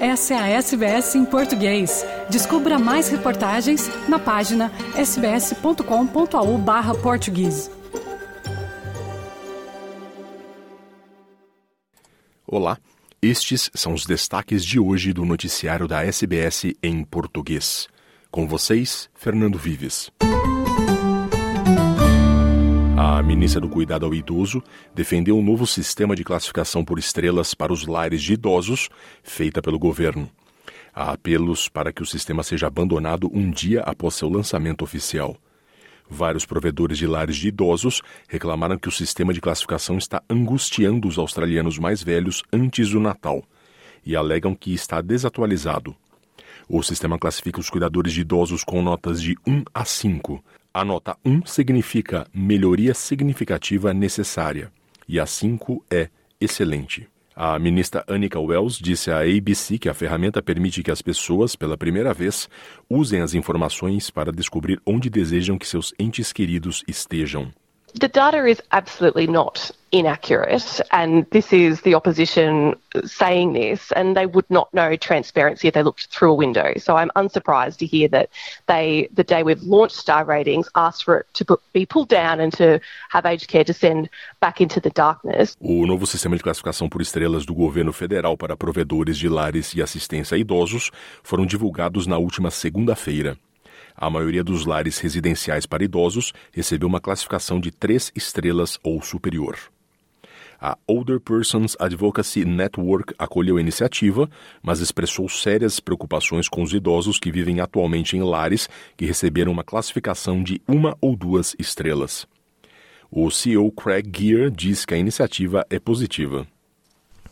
Essa é a SBS em português. Descubra mais reportagens na página sbs.com.au/português. Olá, estes são os destaques de hoje do noticiário da SBS em português. Com vocês, Fernando Vives. A ministra do Cuidado ao Idoso defendeu um novo sistema de classificação por estrelas para os lares de idosos, feita pelo governo. Há apelos para que o sistema seja abandonado um dia após seu lançamento oficial. Vários provedores de lares de idosos reclamaram que o sistema de classificação está angustiando os australianos mais velhos antes do Natal e alegam que está desatualizado. O sistema classifica os cuidadores de idosos com notas de 1 a 5. A nota 1 significa melhoria significativa necessária e a 5 é excelente. A ministra Annika Wells disse à ABC que a ferramenta permite que as pessoas, pela primeira vez, usem as informações para descobrir onde desejam que seus entes queridos estejam. The data is absolutely not inaccurate, and this is the opposition saying this, and they would not know transparency if they looked through a window. So I'm unsurprised to hear that they, the day we've launched star ratings, asked for it to be pulled down and to have aged care descend back into the darkness. O novo sistema de classificação por estrelas do governo federal para provedores de lares e assistência a idosos foram divulgados na última segunda-feira. A maioria dos lares residenciais para idosos recebeu uma classificação de três estrelas ou superior. A Older Persons Advocacy Network acolheu a iniciativa, mas expressou sérias preocupações com os idosos que vivem atualmente em lares que receberam uma classificação de uma ou duas estrelas. O CEO Craig Gear diz que a iniciativa é positiva.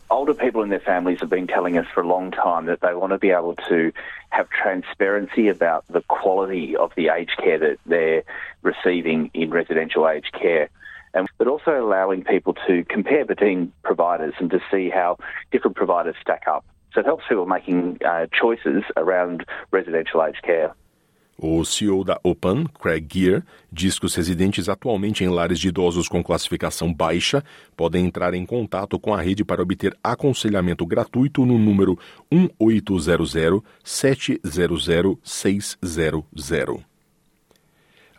Older people and their families have been telling us for a long time that they want to be able to have transparency about the quality of the aged care that they're receiving in residential aged care. And, but also allowing people to compare between providers and to see how different providers stack up. So it helps people making uh, choices around residential aged care. O CEO da OPAN, Craig Gear, diz que os residentes atualmente em lares de idosos com classificação baixa podem entrar em contato com a rede para obter aconselhamento gratuito no número 1800 700 600.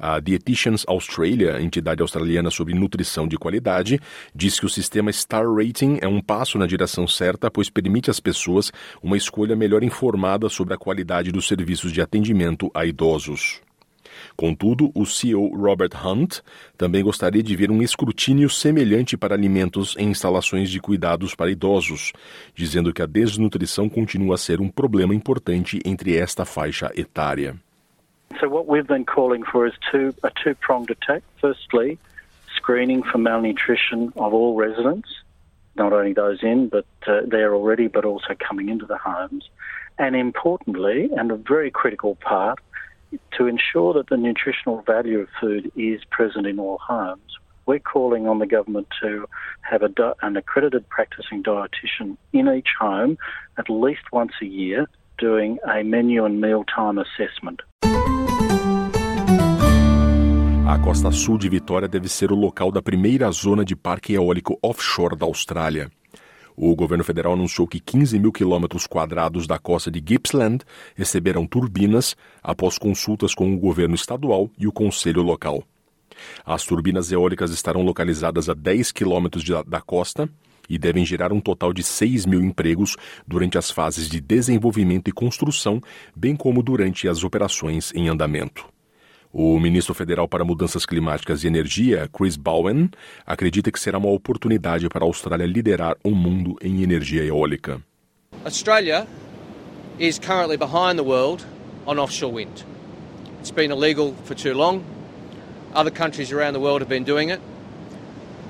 A Dietitians Australia, entidade australiana sobre nutrição de qualidade, diz que o sistema Star Rating é um passo na direção certa, pois permite às pessoas uma escolha melhor informada sobre a qualidade dos serviços de atendimento a idosos. Contudo, o CEO Robert Hunt também gostaria de ver um escrutínio semelhante para alimentos em instalações de cuidados para idosos, dizendo que a desnutrição continua a ser um problema importante entre esta faixa etária. So what we've been calling for is two, a two-pronged attack. Firstly, screening for malnutrition of all residents, not only those in, but uh, there already, but also coming into the homes. And importantly, and a very critical part, to ensure that the nutritional value of food is present in all homes. We're calling on the government to have a, an accredited practicing dietitian in each home at least once a year doing a menu and mealtime assessment. A costa sul de Vitória deve ser o local da primeira zona de parque eólico offshore da Austrália. O governo federal anunciou que 15 mil quilômetros quadrados da costa de Gippsland receberão turbinas após consultas com o governo estadual e o conselho local. As turbinas eólicas estarão localizadas a 10 quilômetros da costa e devem gerar um total de 6 mil empregos durante as fases de desenvolvimento e construção, bem como durante as operações em andamento. O ministro federal para Mudanças Climáticas e Energia, Chris Bowen, acredita que será uma oportunidade para a Austrália liderar o mundo em energia eólica. Australia is currently behind the world on offshore wind. It's been illegal for too long. Other countries around the world have been doing it.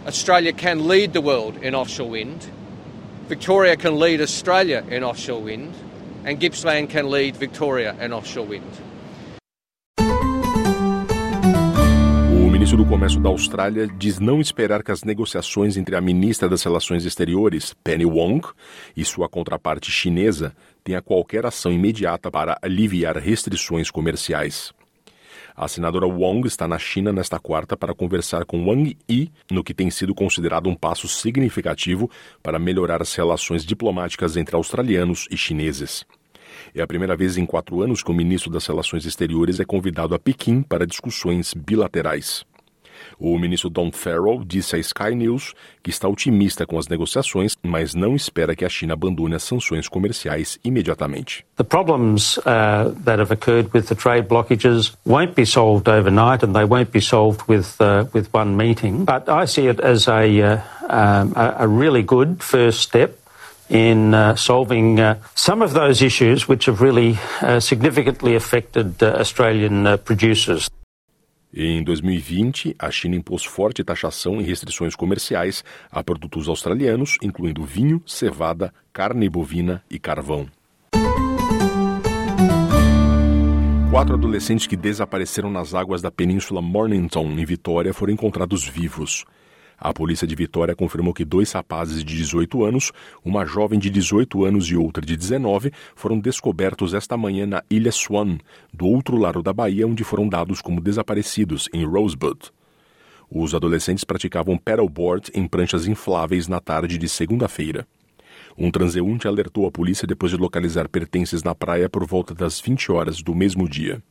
Australia can lead the world in offshore wind. Victoria can lead Australia in offshore wind. And Gippsland can lead Victoria in offshore wind. Ministro do Comércio da Austrália diz não esperar que as negociações entre a ministra das Relações Exteriores, Penny Wong, e sua contraparte chinesa tenha qualquer ação imediata para aliviar restrições comerciais. A senadora Wong está na China nesta quarta para conversar com Wang Yi no que tem sido considerado um passo significativo para melhorar as relações diplomáticas entre australianos e chineses. É a primeira vez em quatro anos que o ministro das Relações Exteriores é convidado a Pequim para discussões bilaterais. O ministro Don Farrell disse à Sky News que está otimista com as negociações, mas não espera que a China abandone as sanções comerciais imediatamente. The problems uh, that have occurred with the trade blockages won't be solved overnight and they won't be solved with uh, with one meeting. But I see it as a uh, um, a really good first step in uh, solving uh, some of those issues which have really uh, significantly affected Australian producers. Em 2020, a China impôs forte taxação e restrições comerciais a produtos australianos, incluindo vinho, cevada, carne bovina e carvão. Quatro adolescentes que desapareceram nas águas da península Mornington, em Vitória, foram encontrados vivos. A polícia de Vitória confirmou que dois rapazes de 18 anos, uma jovem de 18 anos e outra de 19, foram descobertos esta manhã na Ilha Swan, do outro lado da Bahia, onde foram dados como desaparecidos, em Rosebud. Os adolescentes praticavam paddleboard em pranchas infláveis na tarde de segunda-feira. Um transeunte alertou a polícia depois de localizar pertences na praia por volta das 20 horas do mesmo dia.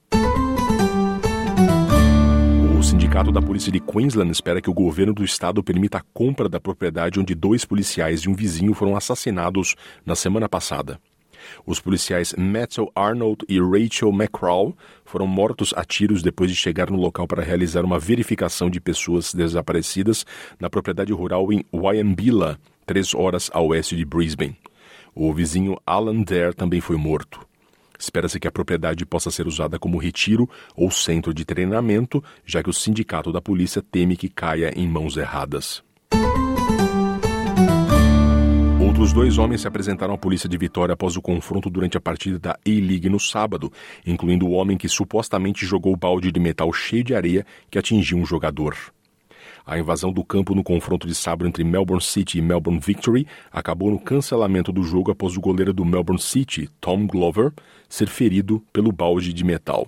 Sindicato da polícia de Queensland espera que o governo do estado permita a compra da propriedade onde dois policiais e um vizinho foram assassinados na semana passada. Os policiais Matthew Arnold e Rachel McCraw foram mortos a tiros depois de chegar no local para realizar uma verificação de pessoas desaparecidas na propriedade rural em Wyambilla, três horas a oeste de Brisbane. O vizinho Alan Dare também foi morto. Espera-se que a propriedade possa ser usada como retiro ou centro de treinamento, já que o sindicato da polícia teme que caia em mãos erradas. Outros dois homens se apresentaram à polícia de Vitória após o confronto durante a partida da A-League no sábado, incluindo o homem que supostamente jogou balde de metal cheio de areia que atingiu um jogador. A invasão do campo no confronto de sábado entre Melbourne City e Melbourne Victory acabou no cancelamento do jogo após o goleiro do Melbourne City, Tom Glover, ser ferido pelo balde de metal.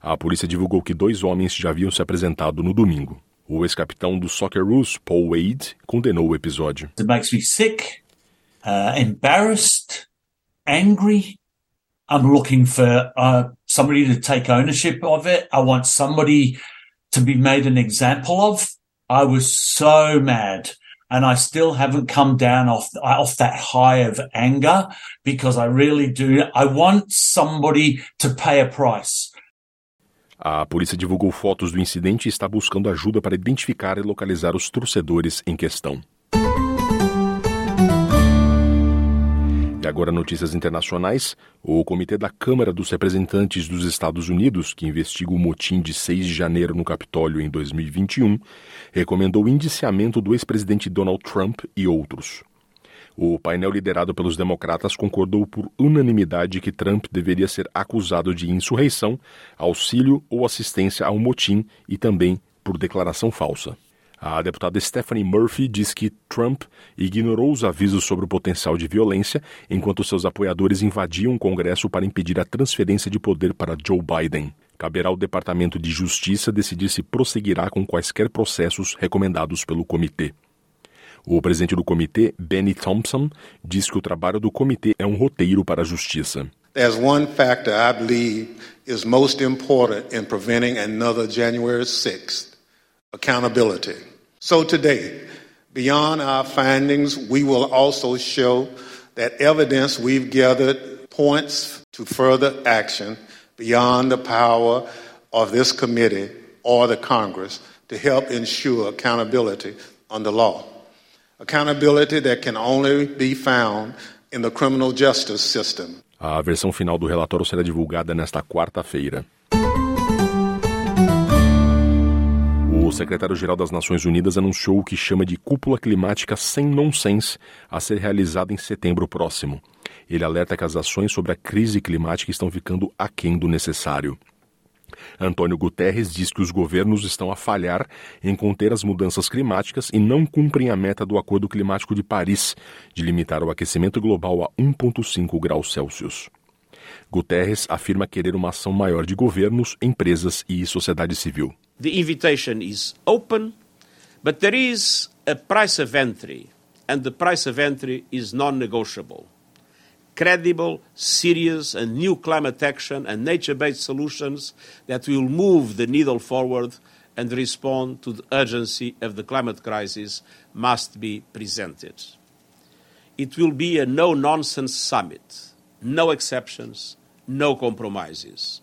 A polícia divulgou que dois homens já haviam se apresentado no domingo. O ex-capitão do Socceroos, Paul Wade, condenou o episódio. It makes me sick, uh, embarrassed, angry. I'm looking for uh, somebody to take ownership of it. I want somebody to be made an example of. I was so mad and I still haven't come down off off that high of anger because I really do. I want somebody to pay a price. A polícia divulgou fotos do incidente e está buscando ajuda para identificar e localizar os torcedores em questão. E agora notícias internacionais. O Comitê da Câmara dos Representantes dos Estados Unidos, que investiga o motim de 6 de janeiro no Capitólio em 2021, recomendou o indiciamento do ex-presidente Donald Trump e outros. O painel liderado pelos democratas concordou por unanimidade que Trump deveria ser acusado de insurreição, auxílio ou assistência ao motim e também por declaração falsa. A deputada Stephanie Murphy diz que Trump ignorou os avisos sobre o potencial de violência enquanto seus apoiadores invadiam o Congresso para impedir a transferência de poder para Joe Biden. Caberá ao Departamento de Justiça decidir se prosseguirá com quaisquer processos recomendados pelo comitê. O presidente do comitê, Benny Thompson, diz que o trabalho do comitê é um roteiro para a justiça. There's one factor I believe is most important in preventing another January 6th accountability. So today, beyond our findings, we will also show that evidence we've gathered points to further action beyond the power of this committee or the Congress to help ensure accountability under law. Accountability that can only be found in the criminal justice system. A versão final do relatório será divulgada nesta quarta-feira. O secretário-geral das Nações Unidas anunciou o que chama de cúpula climática sem nonsense a ser realizada em setembro próximo. Ele alerta que as ações sobre a crise climática estão ficando aquém do necessário. Antônio Guterres diz que os governos estão a falhar em conter as mudanças climáticas e não cumprem a meta do Acordo Climático de Paris de limitar o aquecimento global a 1,5 graus Celsius. Guterres afirma querer uma ação maior de governos, empresas e sociedade civil. The invitation is open, but there is a price of entry, and the price of entry is non-negotiable. Credible, serious, and new climate action and nature-based solutions that will move the needle forward and respond to the urgency of the climate crisis must be presented. It will be a no nonsense summit, no exceptions, no compromises.